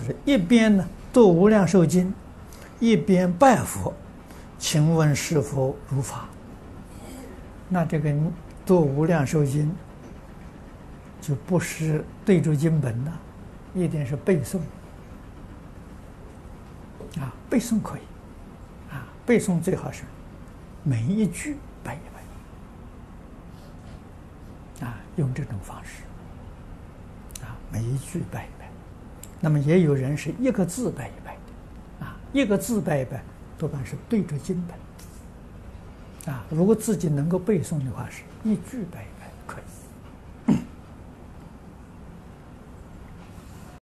他说一边呢读《无量寿经》，一边拜佛，请问是否如法？那这个读《无量寿经》就不是对着经本了，一定是背诵。啊，背诵可以，啊，背诵最好是每一句拜一拜，啊，用这种方式啊。每一句背，那么也有人是一个字背一背的，啊，一个字背一背，多半是对着经本，啊，如果自己能够背诵的话，是一句背一拜。